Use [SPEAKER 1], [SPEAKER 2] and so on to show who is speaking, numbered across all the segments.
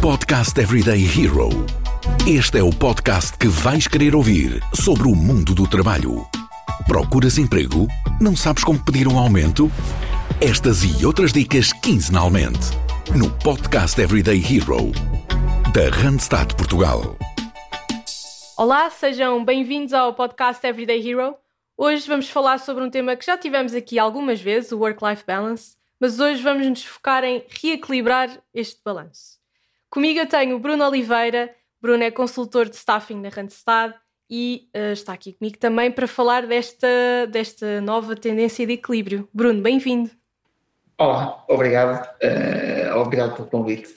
[SPEAKER 1] Podcast Everyday Hero. Este é o podcast que vais querer ouvir sobre o mundo do trabalho. Procuras emprego? Não sabes como pedir um aumento? Estas e outras dicas quinzenalmente no Podcast Everyday Hero da Randstad Portugal.
[SPEAKER 2] Olá, sejam bem-vindos ao podcast Everyday Hero. Hoje vamos falar sobre um tema que já tivemos aqui algumas vezes, o work-life balance, mas hoje vamos nos focar em reequilibrar este balanço. Comigo eu tenho o Bruno Oliveira. Bruno é consultor de staffing na Randstad e uh, está aqui comigo também para falar desta, desta nova tendência de equilíbrio. Bruno, bem-vindo.
[SPEAKER 3] Olá, obrigado. Uh, obrigado pelo convite.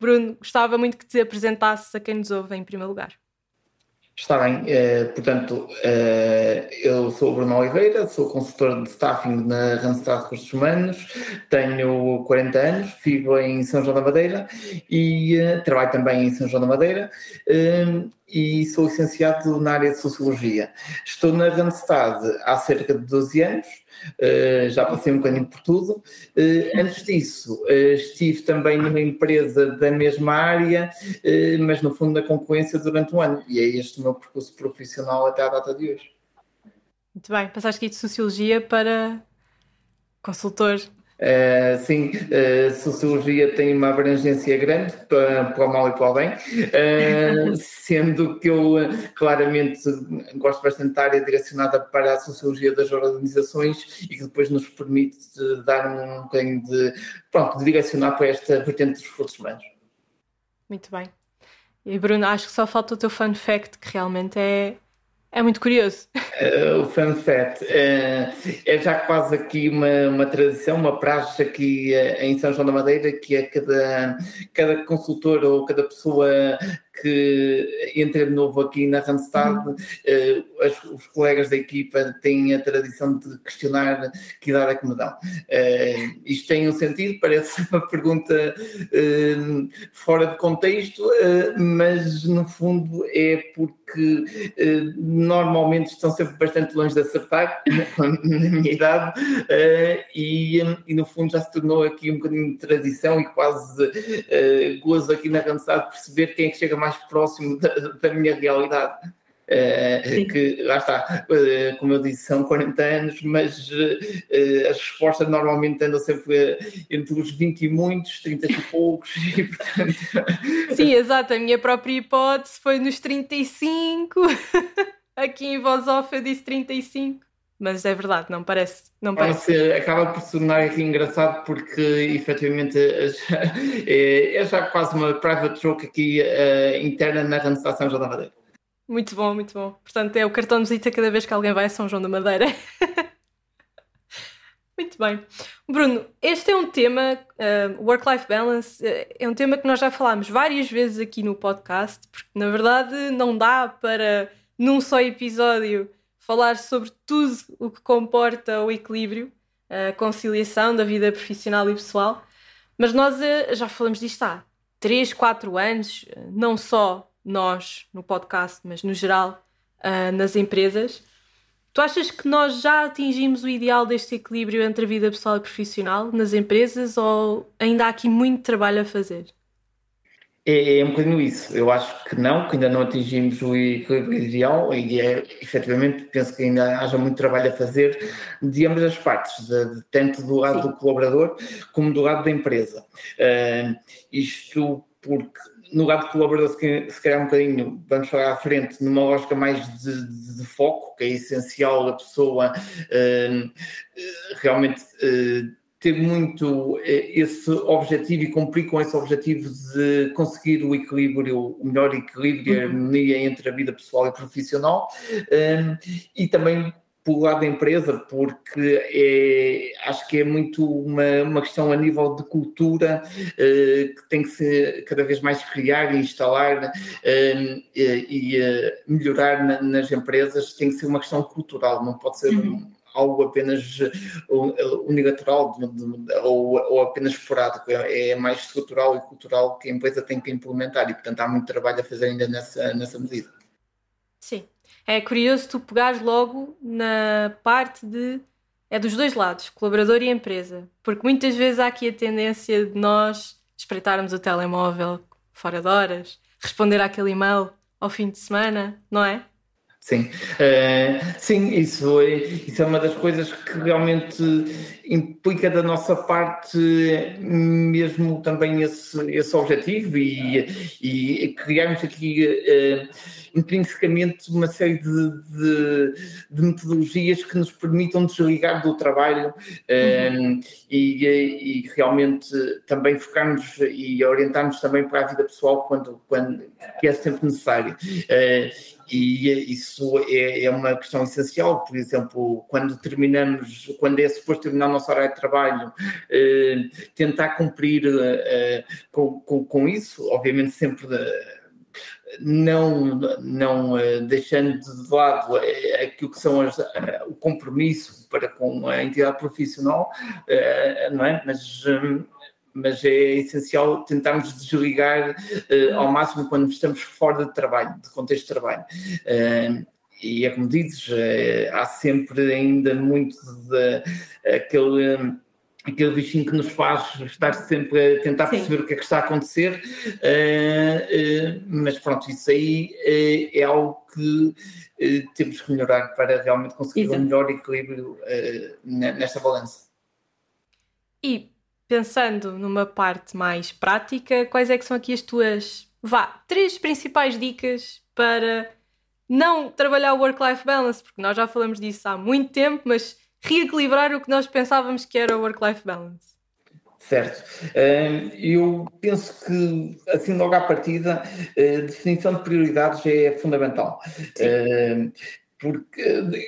[SPEAKER 2] Bruno, gostava muito que te apresentasses a quem nos ouve em primeiro lugar.
[SPEAKER 3] Está bem, uh, portanto, uh, eu sou o Bruno Oliveira, sou consultor de staffing na Randstad Recursos Humanos, tenho 40 anos, vivo em São João da Madeira e uh, trabalho também em São João da Madeira e sou licenciado na área de Sociologia. Estou na Randstad há cerca de 12 anos, uh, já passei um bocadinho por tudo. Uh, antes disso, uh, estive também numa empresa da mesma área, mas no fundo na concorrência durante um ano, e é este o meu percurso profissional até à data de hoje.
[SPEAKER 2] Muito bem, passaste aqui de Sociologia para consultor
[SPEAKER 3] Uh, sim, uh, sociologia tem uma abrangência grande para, para o mal e para o bem, uh, sendo que eu claramente gosto bastante da área direcionada para a sociologia das organizações e que depois nos permite dar um bocadinho de, pronto, de direcionar para esta vertente dos recursos humanos.
[SPEAKER 2] Muito bem. E Bruno, acho que só falta o teu fun fact, que realmente é é muito curioso.
[SPEAKER 3] Uh, o fun fact uh, é já quase aqui uma, uma tradição, uma praxe aqui uh, em São João da Madeira, que é cada, cada consultor ou cada pessoa que entra de novo aqui na Randstad, uhum. uh, os colegas da equipa têm a tradição de questionar que idade é que me dão. Uh, isto tem um sentido, parece uma pergunta uh, fora de contexto, mas no fundo é porque normalmente estão sempre bastante longe de acertar, na minha idade, e, e, no fundo já se tornou aqui um bocadinho de tradição e quase gozo aqui na Randstad perceber quem é que chega mais próximo da, da minha realidade. Uh, que lá está, uh, como eu disse, são 40 anos, mas uh, as respostas normalmente andam sempre entre os 20 e muitos, 30 e poucos, e portanto.
[SPEAKER 2] Sim, exato. A minha própria hipótese foi nos 35. Aqui em voz off eu disse 35 mas é verdade, não parece. Não parece.
[SPEAKER 3] acaba por se tornar aqui engraçado porque efetivamente é, é já quase uma private joke aqui uh, interna na São João da Madeira.
[SPEAKER 2] Muito bom, muito bom. Portanto, é o cartão de visita cada vez que alguém vai a São João da Madeira. muito bem. Bruno, este é um tema, uh, work-life balance, uh, é um tema que nós já falámos várias vezes aqui no podcast, porque na verdade não dá para, num só episódio, falar sobre tudo o que comporta o equilíbrio, a conciliação da vida profissional e pessoal. Mas nós eh, já falamos disto há 3, 4 anos, não só nós no podcast, mas no geral uh, nas empresas. Tu achas que nós já atingimos o ideal deste equilíbrio entre a vida pessoal e profissional nas empresas ou ainda há aqui muito trabalho a fazer?
[SPEAKER 3] É, é, um bocadinho isso. Eu acho que não, que ainda não atingimos o equilíbrio ideal e é, efetivamente penso que ainda haja muito trabalho a fazer de ambas as partes, de, de, tanto do lado Sim. do colaborador como do lado da empresa. Uh, isto porque no lado do colaborador, se, se calhar um bocadinho, vamos falar à frente, numa lógica mais de, de, de foco, que é essencial a pessoa uh, realmente. Uh, ter muito eh, esse objetivo e cumprir com esse objetivo de conseguir o equilíbrio, o melhor equilíbrio e uhum. harmonia entre a vida pessoal e profissional um, e também pelo lado da empresa, porque é, acho que é muito uma, uma questão a nível de cultura uh, que tem que ser cada vez mais criar e instalar uh, e, e uh, melhorar na, nas empresas, tem que ser uma questão cultural, não pode ser uhum algo apenas unilateral ou, ou apenas esporádico, é, é, mais estrutural e cultural que a empresa tem que implementar e, portanto, há muito trabalho a fazer ainda nessa, nessa medida.
[SPEAKER 2] Sim, é curioso tu pegares logo na parte de. É dos dois lados, colaborador e empresa, porque muitas vezes há aqui a tendência de nós espreitarmos o telemóvel fora de horas, responder àquele e-mail ao fim de semana, não é?
[SPEAKER 3] Sim, uh, sim, isso é, isso é uma das coisas que realmente implica da nossa parte mesmo também esse, esse objetivo e, e criarmos aqui uh, intrinsecamente uma série de, de, de, metodologias que nos permitam desligar do trabalho uh, e, e, realmente também focarmos e orientarmos também para a vida pessoal quando, quando é sempre necessário. Uh, e isso é, é, uma questão essencial. Por exemplo, quando terminamos, quando é suposto terminar o nosso horário de trabalho, eh, tentar cumprir eh, com, com, com, isso, obviamente sempre. Eh, não, não uh, deixando de lado aquilo que são as, o compromisso para com a entidade profissional, não é? Mas mas é essencial tentarmos desligar uh, ao máximo quando estamos fora de trabalho, de contexto de trabalho. Uh, e é como dizes, uh, há sempre ainda muito de, aquele. Um, aquele bichinho que nos faz estar sempre a tentar Sim. perceber o que é que está a acontecer, mas pronto, isso aí é algo que temos que melhorar para realmente conseguir Exato. um melhor equilíbrio nesta balança.
[SPEAKER 2] E pensando numa parte mais prática, quais é que são aqui as tuas, vá, três principais dicas para não trabalhar o work-life balance, porque nós já falamos disso há muito tempo, mas reequilibrar o que nós pensávamos que era o work-life balance.
[SPEAKER 3] Certo. Eu penso que, assim, logo à partida, a definição de prioridades é fundamental. Sim. Porque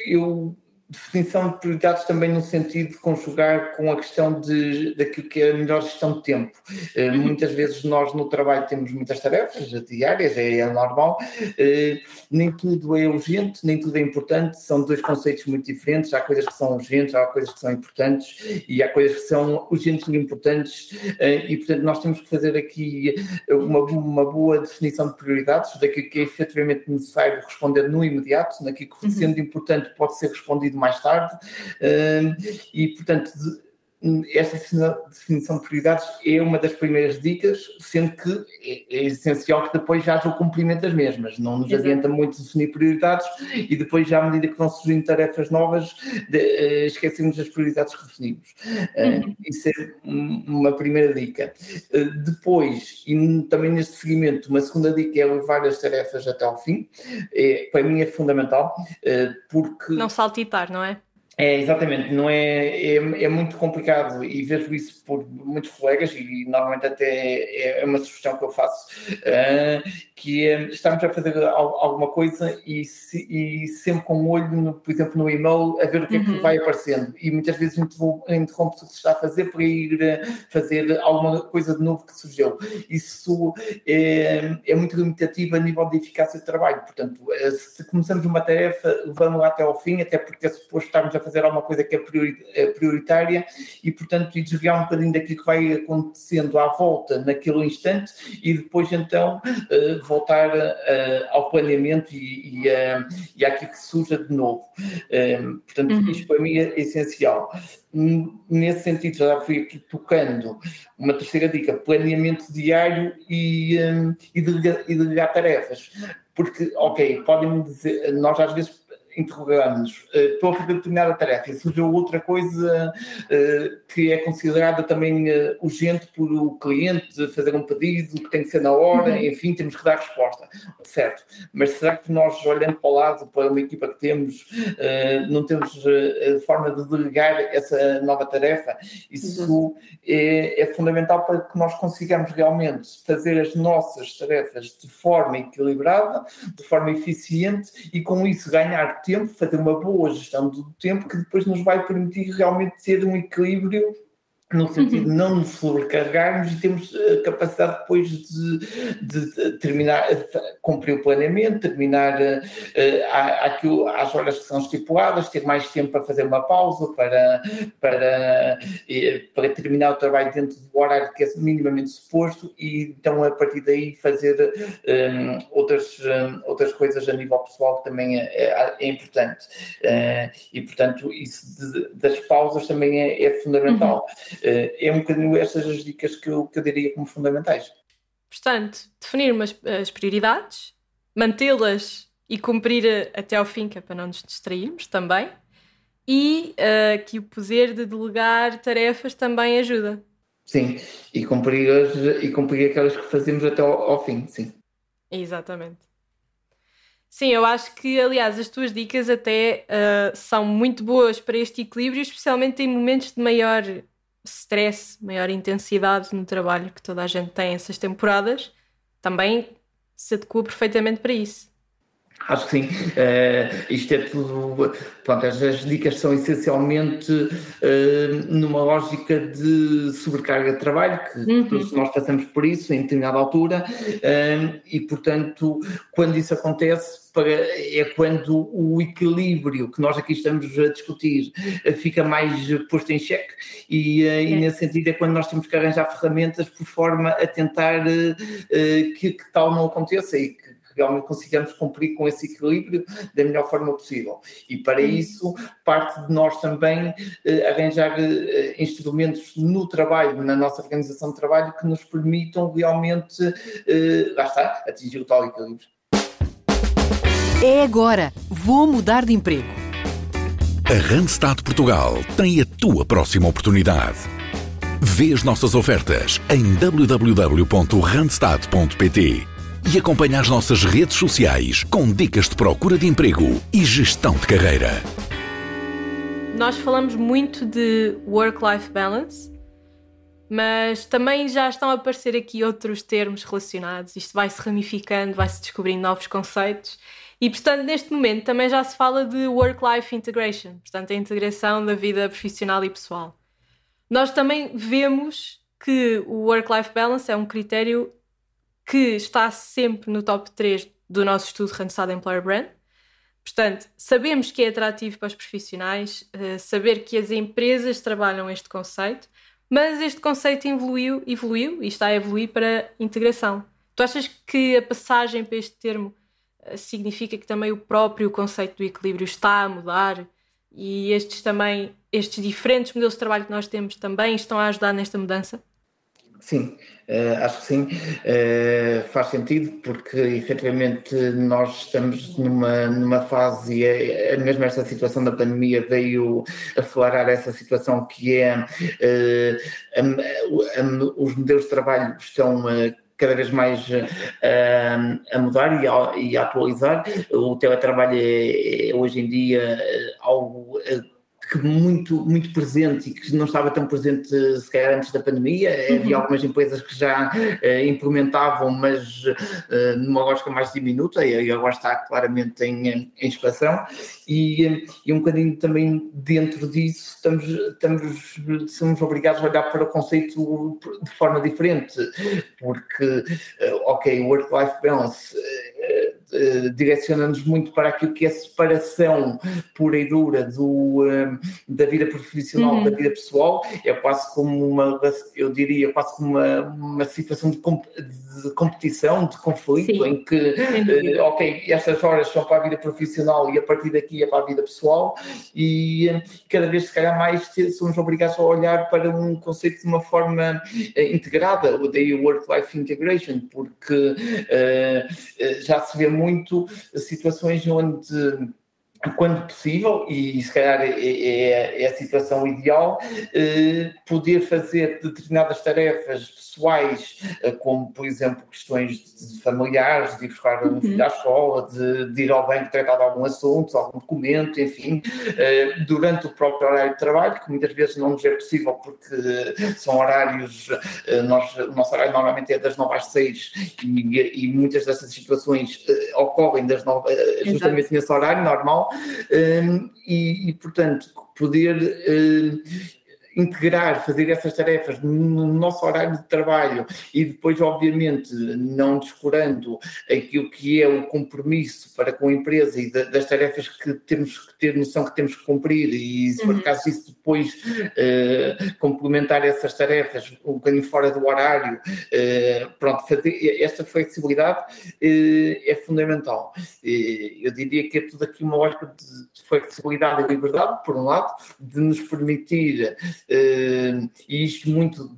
[SPEAKER 3] eu definição de prioridades também no sentido de conjugar com a questão de, daquilo que é a melhor gestão de tempo. Uh, muitas vezes nós no trabalho temos muitas tarefas diárias, é, é normal, uh, nem tudo é urgente, nem tudo é importante, são dois conceitos muito diferentes, há coisas que são urgentes, há coisas que são importantes e há coisas que são urgentes e importantes uh, e portanto nós temos que fazer aqui uma, uma boa definição de prioridades daquilo que é efetivamente necessário responder no imediato, naquilo que sendo uhum. importante pode ser respondido mais tarde, e portanto esta definição de prioridades é uma das primeiras dicas, sendo que é, é essencial que depois já haja o cumprimento das mesmas. Não nos Exato. adianta muito definir prioridades e depois, já à medida que vão surgindo tarefas novas, de, uh, esquecemos as prioridades que definimos. Uh, uhum. Isso é uma primeira dica. Uh, depois, e também neste seguimento, uma segunda dica é levar as tarefas até ao fim. É, para mim é fundamental, porque.
[SPEAKER 2] Não saltitar, não é?
[SPEAKER 3] É, exatamente, não é, é, é, muito complicado e vejo isso por muitos colegas e normalmente até é, é uma sugestão que eu faço, uh, que é estamos a fazer alguma coisa e, se, e sempre com um olho, no, por exemplo, no e-mail a ver o que uhum. é que uhum. vai aparecendo e muitas vezes interrompe o que se está a fazer para ir fazer alguma coisa de novo que surgiu. Isso é, é muito limitativo a nível de eficácia de trabalho, portanto, eh, se começamos uma tarefa, levamos lá até ao fim, até porque é suposto estarmos a fazer alguma coisa que é, é prioritária e, portanto, e desviar um bocadinho daquilo que vai acontecendo à volta naquele instante e depois então uh, voltar uh, ao planeamento e, e, uh, e àquilo que surja de novo. portanto, uhum. isto para mim é essencial. Nesse sentido, já fui aqui tocando uma terceira dica: planeamento diário e, um, e, delegar, e delegar tarefas. Porque, ok, podem dizer, nós às vezes interrogamos uh, estou a fazer determinada tarefa e surgiu outra coisa uh, que é considerada também uh, urgente por o cliente fazer um pedido que tem que ser na hora, uhum. enfim, temos que dar resposta, certo? Mas será que nós, olhando para o lado, para uma equipa que temos, não temos forma de delegar essa nova tarefa? Isso uhum. é, é fundamental para que nós consigamos realmente fazer as nossas tarefas de forma equilibrada, de forma eficiente e com isso ganhar tempo, fazer uma boa gestão do tempo que depois nos vai permitir realmente ter um equilíbrio no sentido de não nos sobrecarregarmos e temos a capacidade depois de, de, terminar, cumprir o planeamento, terminar uh, às horas que são estipuladas, ter mais tempo para fazer uma pausa, para, para, uh, para terminar o trabalho dentro do horário que é minimamente suposto e então a partir daí fazer um, outras, um, outras coisas a nível pessoal que também é, é, é importante. Uh, e portanto isso de, das pausas também é, é fundamental. Uhum. É um bocadinho estas as dicas que eu, que eu diria como fundamentais.
[SPEAKER 2] Portanto, definir umas, as prioridades, mantê-las e cumprir até ao fim, que é para não nos distrairmos também, e uh, que o poder de delegar tarefas também ajuda.
[SPEAKER 3] Sim, e cumprir, as, e cumprir aquelas que fazemos até ao, ao fim, sim.
[SPEAKER 2] Exatamente. Sim, eu acho que, aliás, as tuas dicas até uh, são muito boas para este equilíbrio, especialmente em momentos de maior stress, maior intensidade no trabalho que toda a gente tem essas temporadas. Também se adequa perfeitamente para isso.
[SPEAKER 3] Acho que sim. Uh, isto é tudo. Pronto, as, as dicas são essencialmente uh, numa lógica de sobrecarga de trabalho, que uhum. todos nós passamos por isso em determinada altura, uh, e portanto, quando isso acontece, para, é quando o equilíbrio que nós aqui estamos a discutir fica mais posto em xeque, e, é. e nesse sentido é quando nós temos que arranjar ferramentas por forma a tentar que, que tal não aconteça e que realmente consigamos cumprir com esse equilíbrio da melhor forma possível. E para isso, parte de nós também eh, arranjar eh, instrumentos no trabalho, na nossa organização de trabalho, que nos permitam realmente, eh, lá está, atingir o tal equilíbrio.
[SPEAKER 4] É agora! Vou mudar de emprego.
[SPEAKER 1] A Randstad Portugal tem a tua próxima oportunidade. Vê as nossas ofertas em www.randstad.pt e acompanhe as nossas redes sociais com dicas de procura de emprego e gestão de carreira.
[SPEAKER 2] Nós falamos muito de work-life balance, mas também já estão a aparecer aqui outros termos relacionados. Isto vai se ramificando, vai se descobrindo novos conceitos. E, portanto, neste momento também já se fala de work-life integration, portanto, a integração da vida profissional e pessoal. Nós também vemos que o work-life balance é um critério que está sempre no top 3 do nosso estudo Randstad Employer Brand. Portanto, sabemos que é atrativo para os profissionais, uh, saber que as empresas trabalham este conceito, mas este conceito evoluiu, evoluiu e está a evoluir para integração. Tu achas que a passagem para este termo uh, significa que também o próprio conceito do equilíbrio está a mudar e estes também, estes diferentes modelos de trabalho que nós temos também estão a ajudar nesta mudança?
[SPEAKER 3] Sim, uh, acho que sim, uh, faz sentido porque efetivamente nós estamos numa, numa fase e é, é mesmo esta situação da pandemia veio acelerar essa situação que é a, os modelos de trabalho estão cada vez mais a mudar e a, e a, atualizar. O teletrabalho é, é hoje em dia algo que muito, muito presente e que não estava tão presente se calhar antes da pandemia. Uhum. Havia algumas empresas que já uh, implementavam, mas uh, numa lógica mais diminuta e agora está claramente em, em expansão. E, e um bocadinho também dentro disso estamos, estamos, somos obrigados a olhar para o conceito de forma diferente, porque, uh, ok, work-life balance eh, direciona-nos muito para aquilo que é a separação pura e dura do, um, da vida profissional uhum. da vida pessoal. É quase como uma, eu diria, quase como uma, uma situação de, comp de competição, de conflito, Sim. em que, uh, ok, estas horas são para a vida profissional e a partir daqui é para a vida pessoal, e uh, cada vez, se calhar, mais somos obrigados a olhar para um conceito de uma forma uh, integrada, o daí Work-Life Integration, porque já se vê muito situações onde quando possível, e se calhar é, é, é a situação ideal, eh, poder fazer determinadas tarefas pessoais, eh, como por exemplo questões familiares, de ir buscar um filho à escola, de, de, ir ao banco tratar de algum assunto, algum documento, enfim, eh, durante o próprio horário de trabalho, que muitas vezes não nos é possível porque são horários, nós, o nosso horário normalmente é das 9 às 6 e, e muitas dessas situações ocorrem das 9, justamente Exato. nesse horário normal e, e, portanto, poder uh, integrar, fazer essas tarefas no nosso horário de trabalho e depois, obviamente, não descurando aquilo que é o compromisso para com a empresa e das tarefas que temos que ter noção que temos que cumprir e se for uhum. caso isso depois uh, complementar essas tarefas um bocadinho fora do horário, uh, pronto, fazer esta flexibilidade uh, é fundamental. eu diria que é tudo aqui uma lógica de flexibilidade e liberdade, por um lado, de nos permitir e isto muito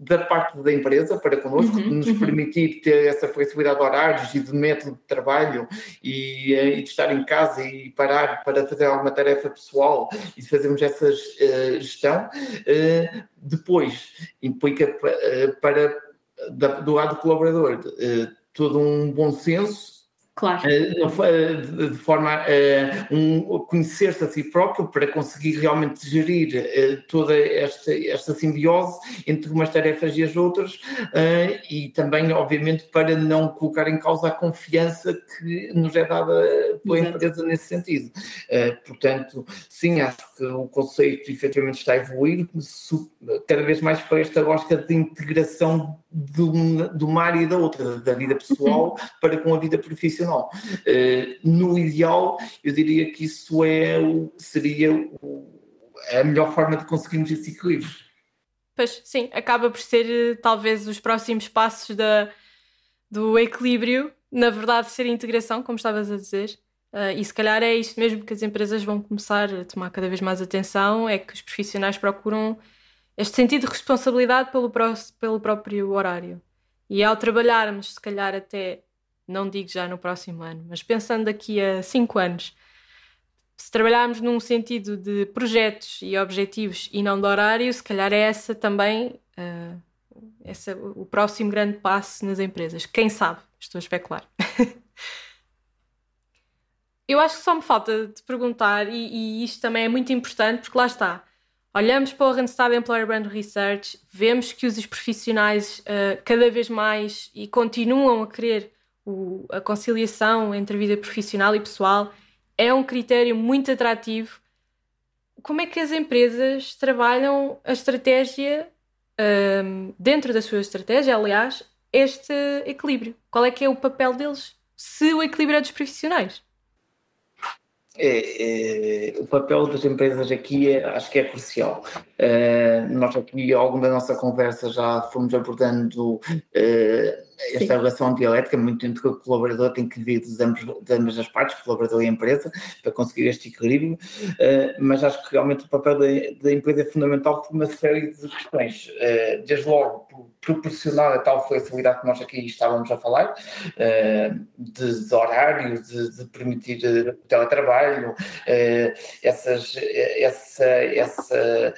[SPEAKER 3] da parte da empresa para connosco, uhum, nos uhum. permitir ter essa flexibilidade de horários e de método de trabalho e, eh, e, de estar em casa e parar para fazer alguma tarefa pessoal e fazermos essa uh, gestão. Uh, depois, implica uh, para, da, do lado do colaborador todo um bom senso
[SPEAKER 2] Claro. Eh,
[SPEAKER 3] de forma a um, conhecer-se a si próprio para conseguir realmente gerir eh, toda esta, esta simbiose entre umas tarefas e as outras eh, e também, obviamente, para não colocar em causa a confiança que nos é dada pela Exato. empresa nesse sentido. Portanto, sim, acho que o conceito efetivamente está a evoluir cada vez mais para esta lógica de integração de uma área e da outra, da vida pessoal para com a vida profissional profissional. Uh, no ideal, eu diria que isso é, seria a melhor forma de conseguirmos esse equilíbrio.
[SPEAKER 2] Pois sim, acaba por ser eh, talvez os próximos passos da, do equilíbrio, na verdade, ser a integração, como estavas a dizer. Uh, e se calhar é isto mesmo que as empresas vão começar a tomar cada vez mais atenção: é que os profissionais procuram este sentido de responsabilidade pelo, pelo próprio horário. E ao trabalharmos, se calhar até não digo já no próximo ano, mas pensando daqui a cinco anos, se trabalharmos num sentido de projetos e objetivos e não de horário, se calhar é essa também uh, essa, o próximo grande passo nas empresas. Quem sabe? Estou a especular. Eu acho que só me falta de perguntar, e, e, isto também é muito importante, porque lá está. Olhamos para o Randstad Employer Brand Research, vemos que os profissionais uh, cada vez mais e continuam a querer o, a conciliação entre a vida profissional e pessoal é um critério muito atrativo. Como é que as empresas trabalham a estratégia, um, dentro da sua estratégia, aliás, este equilíbrio? Qual é que é o papel deles, se o equilíbrio é dos profissionais?
[SPEAKER 3] É, é, o papel das empresas aqui é, acho que é crucial. Uh, nós aqui, ao longo da nossa conversa, já fomos abordando uh, esta Sim. relação dialética, muito entre o colaborador tem que vir de, ambos, de ambas as partes, colaborador e empresa, para conseguir este equilíbrio, uh, mas acho que realmente o papel da, da, empresa é fundamental por uma série de questões. desde logo, por proporcionar a tal flexibilidade que nós aqui estávamos a falar, de, de horário, de, de permitir teletrabalho trabalho, eh, essas, essa, essa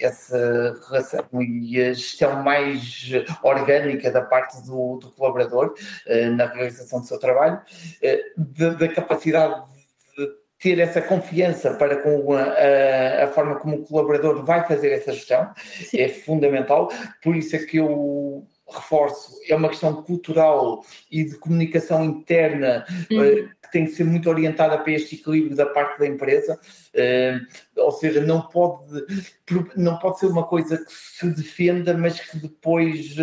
[SPEAKER 3] essa relação e a gestão mais orgânica da parte do, do colaborador eh, na realização do seu trabalho, eh, da capacidade de ter essa confiança para com a, a, a, forma como o colaborador vai fazer essa gestão Sim. é fundamental. Por isso é que eu reforço, é uma questão cultural e de comunicação interna uhum. que tem que ser muito orientada para este equilíbrio da parte da empresa. Uh, ou seja, não pode, não pode ser uma coisa que se defenda, mas que depois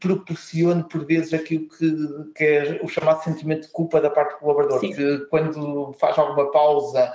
[SPEAKER 3] proporcione por vezes aquilo que, que é o chamado sentimento de culpa da parte do colaborador, Sim. que quando faz alguma pausa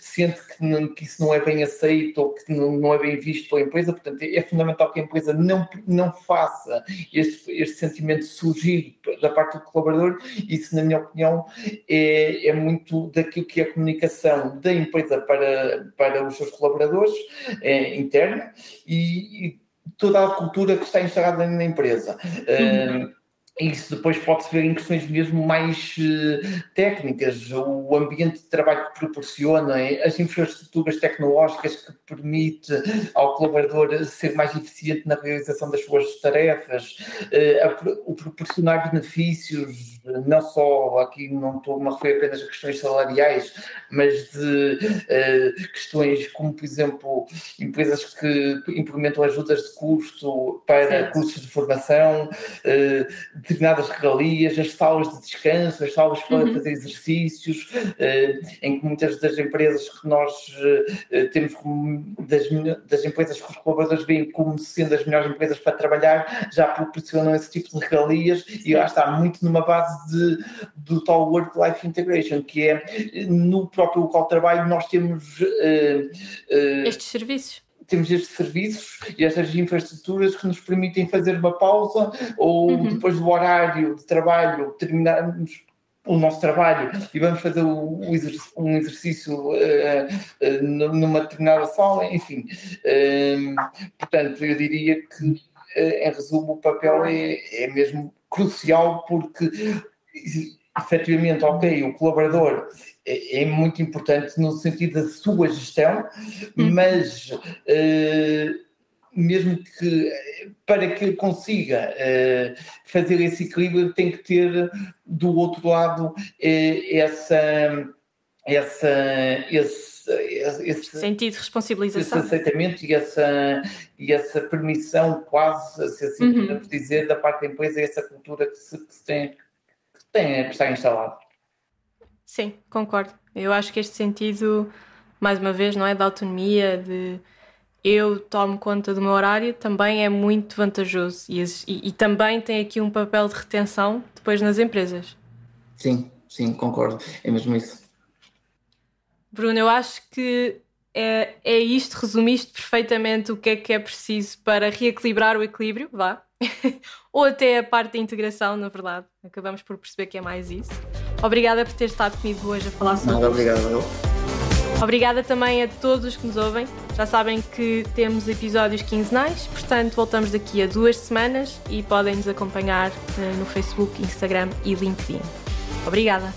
[SPEAKER 3] sente que, não, que, isso não é bem aceito ou que não, não, é bem visto pela empresa, portanto é fundamental que a empresa não, não faça este, este sentimento surgir da parte do colaborador, isso na minha opinião é, é muito daquilo que é a comunicação da empresa para para os seus colaboradores é, interna e, e, toda a cultura que está instalada na empresa. Uhum. Uh, isso depois pode-se ver em questões mesmo mais uh, técnicas, o ambiente de trabalho que proporciona, as infraestruturas tecnológicas que permite ao colaborador ser mais eficiente na realização das suas tarefas, uh, a, o proporcionar benefícios, não só aqui não estou a referir apenas a questões salariais, mas de uh, questões como, por exemplo, empresas que implementam ajudas de custo para cursos de formação, determinadas regalias, as salas de descanso, as salas para uhum. fazer exercícios, uh, em que muitas das empresas que nós uh, temos como das, das empresas que os colaboradores veem como sendo as melhores empresas para trabalhar, já proporcionam esse tipo de regalias e lá está muito numa base de, do tal Work-Life Integration, que é no próprio local de trabalho nós temos uh,
[SPEAKER 2] estes serviços
[SPEAKER 3] temos estes serviços e estas infraestruturas que nos permitem fazer uma pausa ou uhum. depois do horário de trabalho terminarmos o nosso trabalho e vamos fazer um exercício uh, numa determinada sala, enfim. portanto, eu diria que, em resumo, o papel é, é mesmo crucial porque efetivamente, ok, o colaborador é, é, muito importante no sentido da sua gestão, uhum. mas uh, mesmo que para que consiga uh, fazer esse equilíbrio, tem que ter do outro lado uh, essa, essa, esse, esse
[SPEAKER 2] sentido de responsabilização.
[SPEAKER 3] Esse aceitamento e essa, e essa permissão, quase, se assim uhum. podemos dizer, da parte da empresa, essa cultura que se, que se tem, tem que estar instalado.
[SPEAKER 2] Sim, concordo. Eu acho que este sentido, mais uma vez, não é de autonomia, de eu tomo conta do meu horário, também é muito vantajoso e, e, e, também tem aqui um papel de retenção depois nas empresas.
[SPEAKER 3] Sim, sim, concordo. É mesmo isso.
[SPEAKER 2] Bruno, eu acho que é, é isto, resumiste perfeitamente o que é que é preciso para reequilibrar o equilíbrio, vá. Ou até a parte da integração, na verdade. Acabamos por perceber que é mais isso. Obrigada por ter estado comigo hoje a falar sobre
[SPEAKER 3] Nada, obrigado.
[SPEAKER 2] Obrigada também a todos os que nos ouvem. Já sabem que temos episódios quinzenais, portanto voltamos daqui a duas semanas e podem nos acompanhar eh, no Facebook, Instagram e LinkedIn. Obrigada!